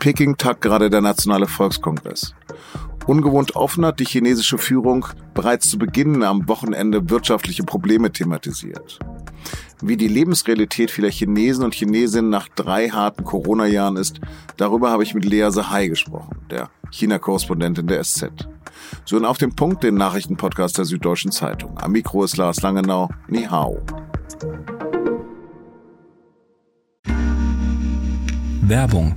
Peking tagt gerade der Nationale Volkskongress. Ungewohnt offen hat die chinesische Führung bereits zu Beginn am Wochenende wirtschaftliche Probleme thematisiert. Wie die Lebensrealität vieler Chinesen und Chinesinnen nach drei harten Corona-Jahren ist, darüber habe ich mit Lea Sahai gesprochen, der China-Korrespondentin der SZ. So und auf den Punkt den Nachrichtenpodcast der Süddeutschen Zeitung. Am Mikro ist Lars Langenau. Ni hao. Werbung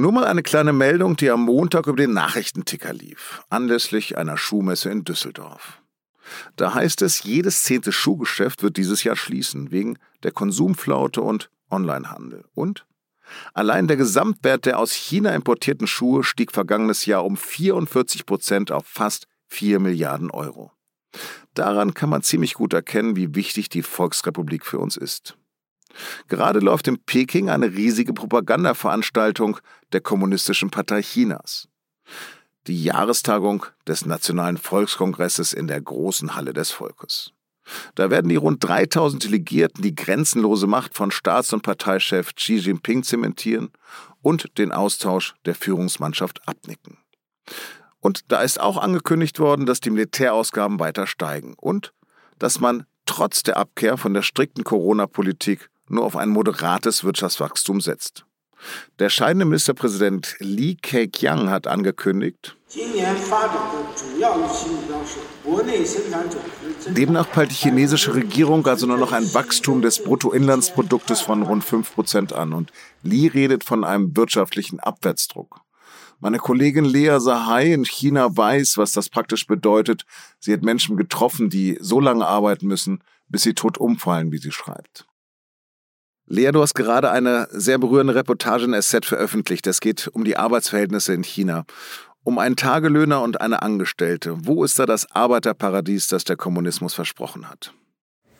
Nur mal eine kleine Meldung, die am Montag über den Nachrichtenticker lief, anlässlich einer Schuhmesse in Düsseldorf. Da heißt es, jedes zehnte Schuhgeschäft wird dieses Jahr schließen, wegen der Konsumflaute und Onlinehandel. Und allein der Gesamtwert der aus China importierten Schuhe stieg vergangenes Jahr um 44 Prozent auf fast 4 Milliarden Euro. Daran kann man ziemlich gut erkennen, wie wichtig die Volksrepublik für uns ist. Gerade läuft in Peking eine riesige Propagandaveranstaltung der Kommunistischen Partei Chinas. Die Jahrestagung des Nationalen Volkskongresses in der großen Halle des Volkes. Da werden die rund 3000 Delegierten die grenzenlose Macht von Staats- und Parteichef Xi Jinping zementieren und den Austausch der Führungsmannschaft abnicken. Und da ist auch angekündigt worden, dass die Militärausgaben weiter steigen und dass man trotz der Abkehr von der strikten Corona-Politik nur auf ein moderates Wirtschaftswachstum setzt. Der scheidende Ministerpräsident Li Keqiang hat angekündigt, demnach peilt die chinesische Regierung also nur noch ein Wachstum des Bruttoinlandsproduktes von rund 5% an und Li redet von einem wirtschaftlichen Abwärtsdruck. Meine Kollegin Lea Sahai in China weiß, was das praktisch bedeutet. Sie hat Menschen getroffen, die so lange arbeiten müssen, bis sie tot umfallen, wie sie schreibt. Lea, du hast gerade eine sehr berührende Reportage in SZ veröffentlicht. Es geht um die Arbeitsverhältnisse in China. Um einen Tagelöhner und eine Angestellte. Wo ist da das Arbeiterparadies, das der Kommunismus versprochen hat?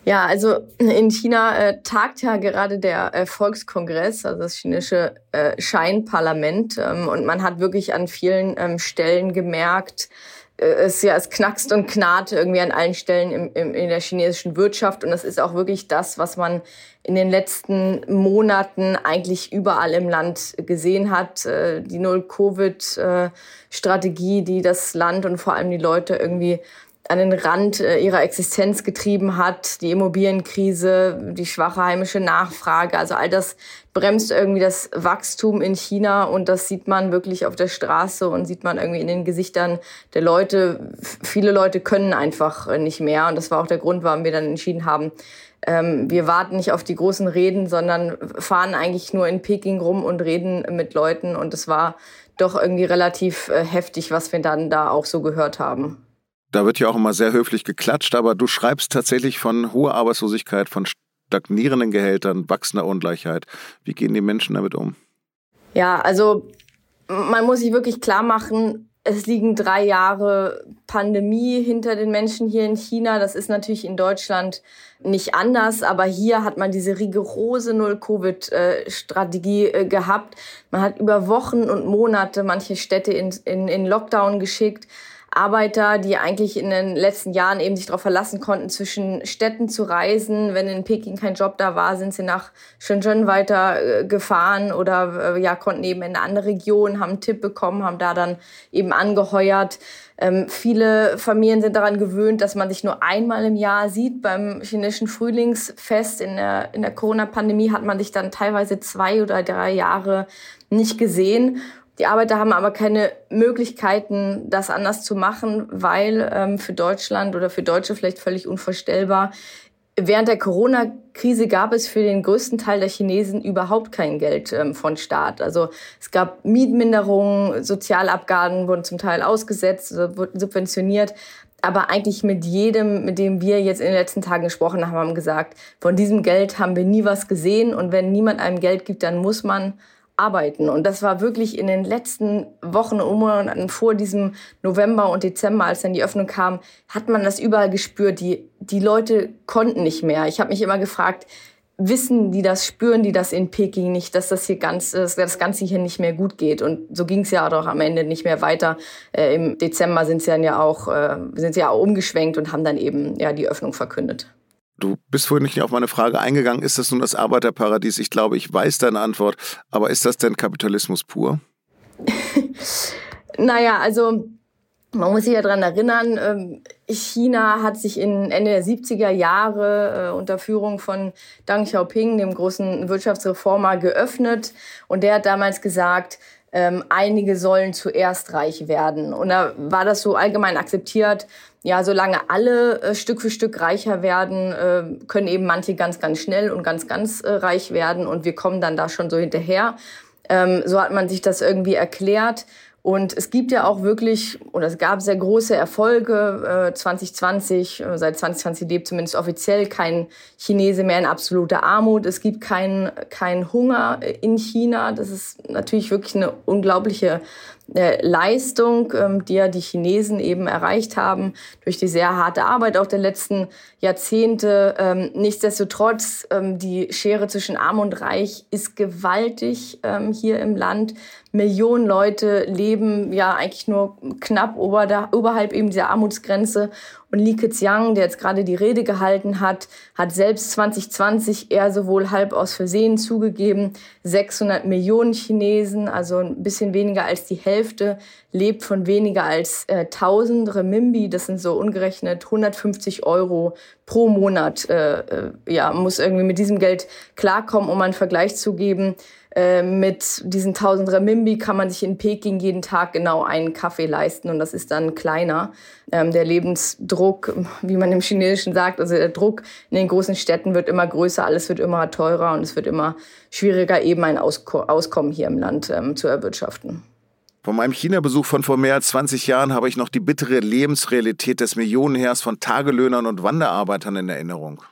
Ja, also in China äh, tagt ja gerade der äh, Volkskongress, also das chinesische äh, Scheinparlament. Ähm, und man hat wirklich an vielen ähm, Stellen gemerkt, es ja, es knackst und knarrt irgendwie an allen Stellen im, im, in der chinesischen Wirtschaft. Und das ist auch wirklich das, was man in den letzten Monaten eigentlich überall im Land gesehen hat. Äh, die Null-Covid-Strategie, äh, die das Land und vor allem die Leute irgendwie an den Rand äh, ihrer Existenz getrieben hat, die Immobilienkrise, die schwache heimische Nachfrage, also all das bremst irgendwie das Wachstum in China und das sieht man wirklich auf der Straße und sieht man irgendwie in den Gesichtern der Leute. Viele Leute können einfach nicht mehr und das war auch der Grund, warum wir dann entschieden haben, ähm, wir warten nicht auf die großen Reden, sondern fahren eigentlich nur in Peking rum und reden mit Leuten und es war doch irgendwie relativ äh, heftig, was wir dann da auch so gehört haben. Da wird ja auch immer sehr höflich geklatscht, aber du schreibst tatsächlich von hoher Arbeitslosigkeit, von stagnierenden Gehältern, wachsender Ungleichheit. Wie gehen die Menschen damit um? Ja, also man muss sich wirklich klar machen, es liegen drei Jahre Pandemie hinter den Menschen hier in China. Das ist natürlich in Deutschland nicht anders, aber hier hat man diese rigorose Null-Covid-Strategie äh, gehabt. Man hat über Wochen und Monate manche Städte in, in, in Lockdown geschickt. Arbeiter, die eigentlich in den letzten Jahren eben sich darauf verlassen konnten, zwischen Städten zu reisen. Wenn in Peking kein Job da war, sind sie nach Shenzhen weiter äh, gefahren oder äh, ja, konnten eben in eine andere Region, haben einen Tipp bekommen, haben da dann eben angeheuert. Ähm, viele Familien sind daran gewöhnt, dass man sich nur einmal im Jahr sieht. Beim chinesischen Frühlingsfest in der, in der Corona-Pandemie hat man sich dann teilweise zwei oder drei Jahre nicht gesehen. Die Arbeiter haben aber keine Möglichkeiten, das anders zu machen, weil ähm, für Deutschland oder für Deutsche vielleicht völlig unvorstellbar, während der Corona-Krise gab es für den größten Teil der Chinesen überhaupt kein Geld ähm, von Staat. Also es gab Mietminderungen, Sozialabgaben wurden zum Teil ausgesetzt, wurden subventioniert. aber eigentlich mit jedem, mit dem wir jetzt in den letzten Tagen gesprochen haben, haben gesagt, von diesem Geld haben wir nie was gesehen und wenn niemand einem Geld gibt, dann muss man arbeiten. Und das war wirklich in den letzten Wochen und Monaten vor diesem November und Dezember, als dann die Öffnung kam, hat man das überall gespürt. Die, die Leute konnten nicht mehr. Ich habe mich immer gefragt, wissen die das, spüren die das in Peking nicht, dass das hier ganz, dass das Ganze hier nicht mehr gut geht. Und so ging es ja auch am Ende nicht mehr weiter. Äh, Im Dezember sind sie dann ja auch, äh, sind sie ja auch umgeschwenkt und haben dann eben ja die Öffnung verkündet. Du bist vorhin nicht auf meine Frage eingegangen, ist das nun das Arbeiterparadies? Ich glaube, ich weiß deine Antwort, aber ist das denn Kapitalismus pur? naja, also man muss sich ja daran erinnern, ähm, China hat sich in Ende der 70er Jahre äh, unter Führung von Deng Xiaoping, dem großen Wirtschaftsreformer, geöffnet. Und der hat damals gesagt, ähm, einige sollen zuerst reich werden. Und da war das so allgemein akzeptiert, ja, solange alle äh, Stück für Stück reicher werden, äh, können eben manche ganz, ganz schnell und ganz, ganz äh, reich werden und wir kommen dann da schon so hinterher. Ähm, so hat man sich das irgendwie erklärt. Und es gibt ja auch wirklich, oder es gab sehr große Erfolge. Äh, 2020, äh, seit 2020 lebt zumindest offiziell kein Chinese mehr in absoluter Armut. Es gibt keinen kein Hunger in China. Das ist natürlich wirklich eine unglaubliche äh, Leistung, ähm, die ja die Chinesen eben erreicht haben durch die sehr harte Arbeit auch der letzten Jahrzehnte. Ähm, nichtsdestotrotz, ähm, die Schere zwischen Arm und Reich ist gewaltig hier im Land. Millionen Leute leben ja eigentlich nur knapp oberhalb eben dieser Armutsgrenze. Und Li Keqiang, der jetzt gerade die Rede gehalten hat, hat selbst 2020 eher sowohl halb aus Versehen zugegeben, 600 Millionen Chinesen, also ein bisschen weniger als die Hälfte, lebt von weniger als äh, 1000 Remimbi, das sind so ungerechnet 150 Euro pro Monat. Äh, äh, ja, muss irgendwie mit diesem Geld klarkommen, um einen Vergleich zu geben. Äh, mit diesen 1000 Remimbi kann man sich in Peking jeden Tag genau einen Kaffee leisten und das ist dann kleiner. Ähm, der Lebensdruck, wie man im Chinesischen sagt, also der Druck in den großen Städten wird immer größer, alles wird immer teurer und es wird immer schwieriger, eben ein Ausko Auskommen hier im Land ähm, zu erwirtschaften. Von meinem China-Besuch von vor mehr als 20 Jahren habe ich noch die bittere Lebensrealität des Millionenheers von Tagelöhnern und Wanderarbeitern in Erinnerung.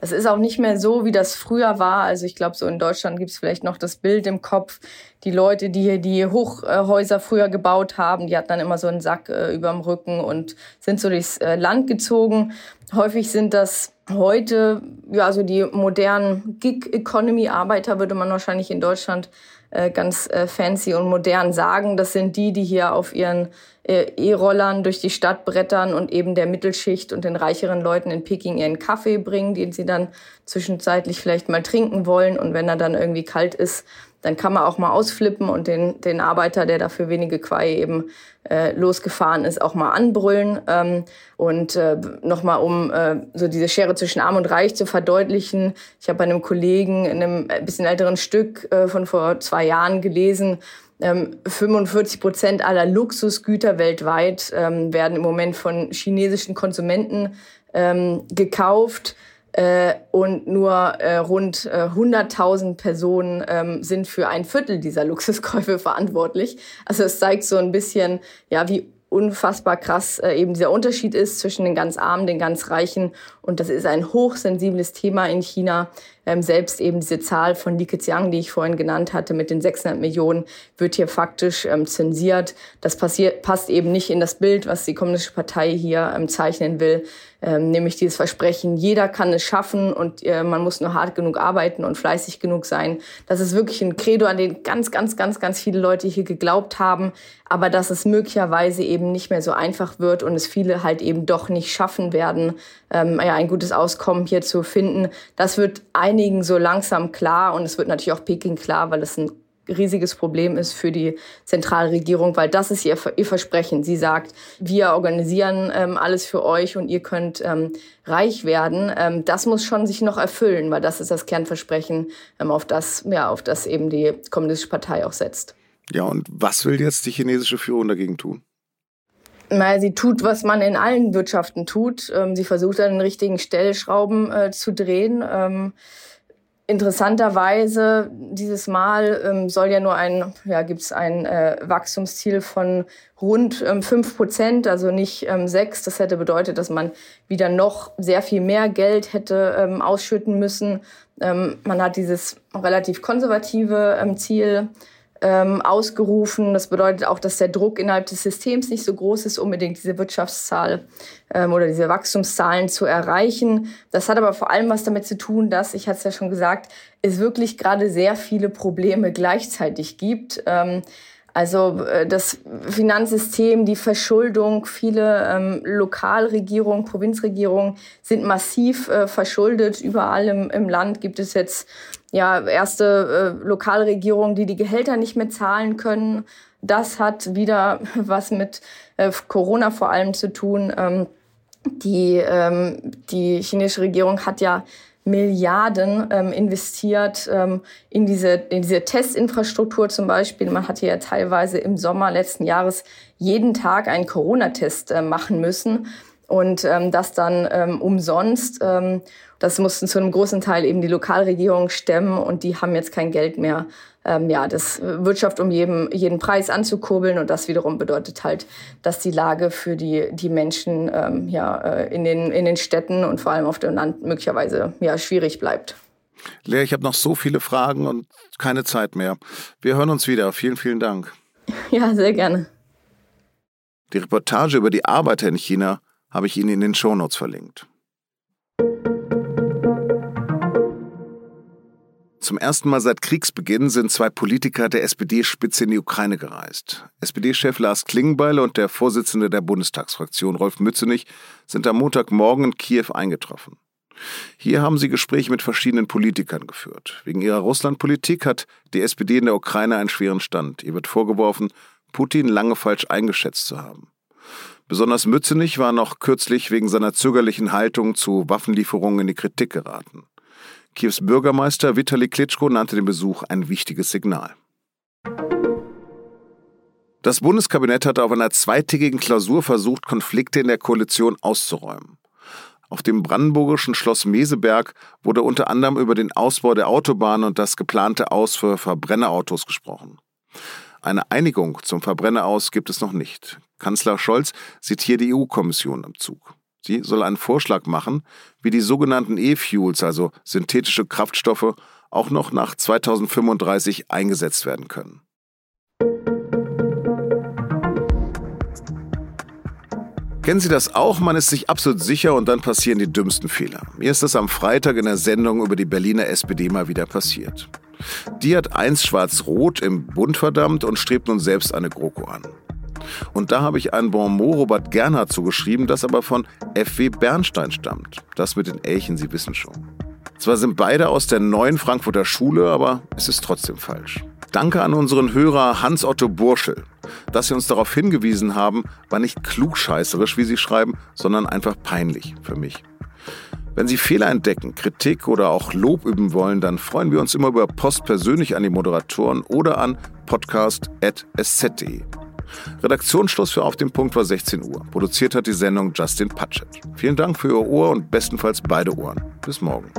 Das ist auch nicht mehr so, wie das früher war. Also ich glaube, so in Deutschland gibt es vielleicht noch das Bild im Kopf. Die Leute, die hier die Hochhäuser früher gebaut haben, die hatten dann immer so einen Sack äh, überm Rücken und sind so durchs äh, Land gezogen. Häufig sind das heute, ja, so die modernen Gig-Economy-Arbeiter, würde man wahrscheinlich in Deutschland äh, ganz äh, fancy und modern sagen. Das sind die, die hier auf ihren E-Rollern durch die Stadt brettern und eben der Mittelschicht und den reicheren Leuten in Peking ihren Kaffee bringen, den sie dann zwischenzeitlich vielleicht mal trinken wollen. Und wenn er dann irgendwie kalt ist, dann kann man auch mal ausflippen und den, den Arbeiter, der dafür wenige Quai eben äh, losgefahren ist, auch mal anbrüllen. Ähm, und äh, nochmal, um äh, so diese Schere zwischen Arm und Reich zu verdeutlichen. Ich habe bei einem Kollegen in einem bisschen älteren Stück äh, von vor zwei Jahren gelesen, 45 Prozent aller Luxusgüter weltweit ähm, werden im Moment von chinesischen Konsumenten ähm, gekauft äh, und nur äh, rund äh, 100.000 Personen ähm, sind für ein Viertel dieser Luxuskäufe verantwortlich. Also es zeigt so ein bisschen, ja, wie unfassbar krass äh, eben dieser Unterschied ist zwischen den ganz Armen, den ganz Reichen. Und das ist ein hochsensibles Thema in China. Ähm, selbst eben diese Zahl von Li Keqiang, die ich vorhin genannt hatte, mit den 600 Millionen, wird hier faktisch ähm, zensiert. Das passiert, passt eben nicht in das Bild, was die Kommunistische Partei hier ähm, zeichnen will, ähm, nämlich dieses Versprechen, jeder kann es schaffen und äh, man muss nur hart genug arbeiten und fleißig genug sein. Das ist wirklich ein Credo, an den ganz, ganz, ganz, ganz viele Leute hier geglaubt haben, aber dass es möglicherweise eben nicht mehr so einfach wird und es viele halt eben doch nicht schaffen werden, ähm, ja, ein gutes Auskommen hier zu finden. Das wird einigen so langsam klar und es wird natürlich auch Peking klar, weil es ein riesiges Problem ist für die Zentralregierung, weil das ist ihr, ihr Versprechen. Sie sagt, wir organisieren ähm, alles für euch und ihr könnt ähm, reich werden. Ähm, das muss schon sich noch erfüllen, weil das ist das Kernversprechen, ähm, auf das, ja, auf das eben die Kommunistische Partei auch setzt. Ja, und was will jetzt die chinesische Führung dagegen tun? Naja, sie tut, was man in allen Wirtschaften tut. Ähm, sie versucht an den richtigen Stellschrauben äh, zu drehen. Ähm, Interessanterweise dieses Mal ähm, soll ja nur ein, ja, gibt es ein äh, Wachstumsziel von rund ähm, 5 Prozent, also nicht ähm, 6. Das hätte bedeutet, dass man wieder noch sehr viel mehr Geld hätte ähm, ausschütten müssen. Ähm, man hat dieses relativ konservative ähm, Ziel ähm, ausgerufen. Das bedeutet auch, dass der Druck innerhalb des Systems nicht so groß ist, unbedingt diese Wirtschaftszahl ähm, oder diese Wachstumszahlen zu erreichen. Das hat aber vor allem was damit zu tun, dass, ich hatte es ja schon gesagt, es wirklich gerade sehr viele Probleme gleichzeitig gibt. Ähm, also äh, das Finanzsystem, die Verschuldung, viele ähm, Lokalregierungen, Provinzregierungen sind massiv äh, verschuldet. Überall im, im Land gibt es jetzt ja erste äh, Lokalregierungen, die die Gehälter nicht mehr zahlen können. Das hat wieder was mit äh, Corona vor allem zu tun. Ähm, die, ähm, die chinesische Regierung hat ja Milliarden ähm, investiert ähm, in, diese, in diese Testinfrastruktur zum Beispiel. Man hatte ja teilweise im Sommer letzten Jahres jeden Tag einen Corona-Test äh, machen müssen und ähm, das dann ähm, umsonst. Ähm, das mussten zu einem großen Teil eben die Lokalregierung stemmen und die haben jetzt kein Geld mehr, ähm, ja, das Wirtschaft um jeden, jeden Preis anzukurbeln und das wiederum bedeutet halt, dass die Lage für die, die Menschen ähm, ja, äh, in, den, in den Städten und vor allem auf dem Land möglicherweise ja, schwierig bleibt. Lea, ich habe noch so viele Fragen und keine Zeit mehr. Wir hören uns wieder. Vielen, vielen Dank. Ja, sehr gerne. Die Reportage über die Arbeiter in China habe ich Ihnen in den Shownotes verlinkt. Zum ersten Mal seit Kriegsbeginn sind zwei Politiker der SPD-Spitze in die Ukraine gereist. SPD-Chef Lars Klingbeil und der Vorsitzende der Bundestagsfraktion Rolf Mützenich sind am Montagmorgen in Kiew eingetroffen. Hier haben sie Gespräche mit verschiedenen Politikern geführt. Wegen ihrer Russlandpolitik hat die SPD in der Ukraine einen schweren Stand. Ihr wird vorgeworfen, Putin lange falsch eingeschätzt zu haben. Besonders Mützenich war noch kürzlich wegen seiner zögerlichen Haltung zu Waffenlieferungen in die Kritik geraten. Kiews Bürgermeister Vitali Klitschko nannte den Besuch ein wichtiges Signal. Das Bundeskabinett hatte auf einer zweitägigen Klausur versucht, Konflikte in der Koalition auszuräumen. Auf dem brandenburgischen Schloss Meseberg wurde unter anderem über den Ausbau der Autobahn und das geplante Aus für Verbrennerautos gesprochen. Eine Einigung zum Verbrenneraus gibt es noch nicht. Kanzler Scholz sieht hier die EU-Kommission am Zug. Sie soll einen Vorschlag machen, wie die sogenannten E-Fuels, also synthetische Kraftstoffe, auch noch nach 2035 eingesetzt werden können. Kennen Sie das auch? Man ist sich absolut sicher und dann passieren die dümmsten Fehler. Mir ist das am Freitag in der Sendung über die Berliner SPD mal wieder passiert. Die hat eins schwarz-rot im Bund verdammt und strebt nun selbst eine GroKo an. Und da habe ich ein Bonmot Robert Gernhardt zugeschrieben, das aber von F.W. Bernstein stammt. Das mit den Elchen, Sie wissen schon. Zwar sind beide aus der neuen Frankfurter Schule, aber es ist trotzdem falsch. Danke an unseren Hörer Hans-Otto Burschel. Dass Sie uns darauf hingewiesen haben, war nicht klugscheißerisch, wie Sie schreiben, sondern einfach peinlich für mich. Wenn Sie Fehler entdecken, Kritik oder auch Lob üben wollen, dann freuen wir uns immer über Post persönlich an die Moderatoren oder an podcast.sz.de. Redaktionsschluss für Auf dem Punkt war 16 Uhr. Produziert hat die Sendung Justin Patchett. Vielen Dank für Ihr Ohr und bestenfalls beide Ohren. Bis morgen.